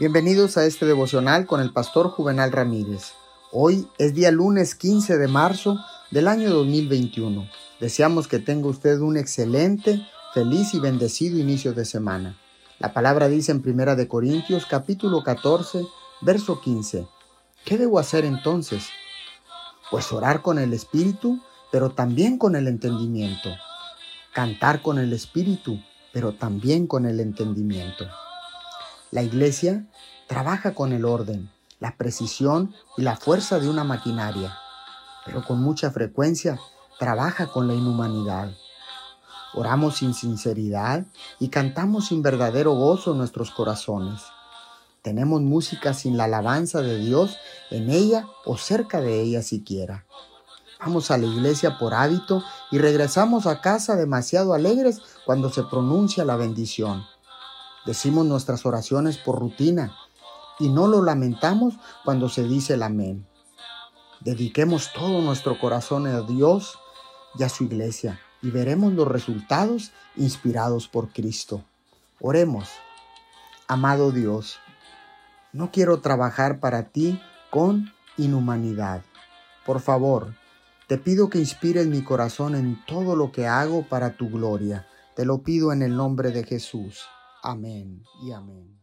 Bienvenidos a este devocional con el pastor Juvenal Ramírez. Hoy es día lunes 15 de marzo del año 2021. Deseamos que tenga usted un excelente, feliz y bendecido inicio de semana. La palabra dice en Primera de Corintios capítulo 14, verso 15. ¿Qué debo hacer entonces? Pues orar con el espíritu, pero también con el entendimiento. Cantar con el espíritu, pero también con el entendimiento. La iglesia trabaja con el orden, la precisión y la fuerza de una maquinaria, pero con mucha frecuencia trabaja con la inhumanidad. Oramos sin sinceridad y cantamos sin verdadero gozo en nuestros corazones. Tenemos música sin la alabanza de Dios en ella o cerca de ella siquiera. Vamos a la iglesia por hábito y regresamos a casa demasiado alegres cuando se pronuncia la bendición. Decimos nuestras oraciones por rutina y no lo lamentamos cuando se dice el amén. Dediquemos todo nuestro corazón a Dios y a su iglesia y veremos los resultados inspirados por Cristo. Oremos. Amado Dios, no quiero trabajar para ti con inhumanidad. Por favor, te pido que inspires mi corazón en todo lo que hago para tu gloria. Te lo pido en el nombre de Jesús. Amén y amén.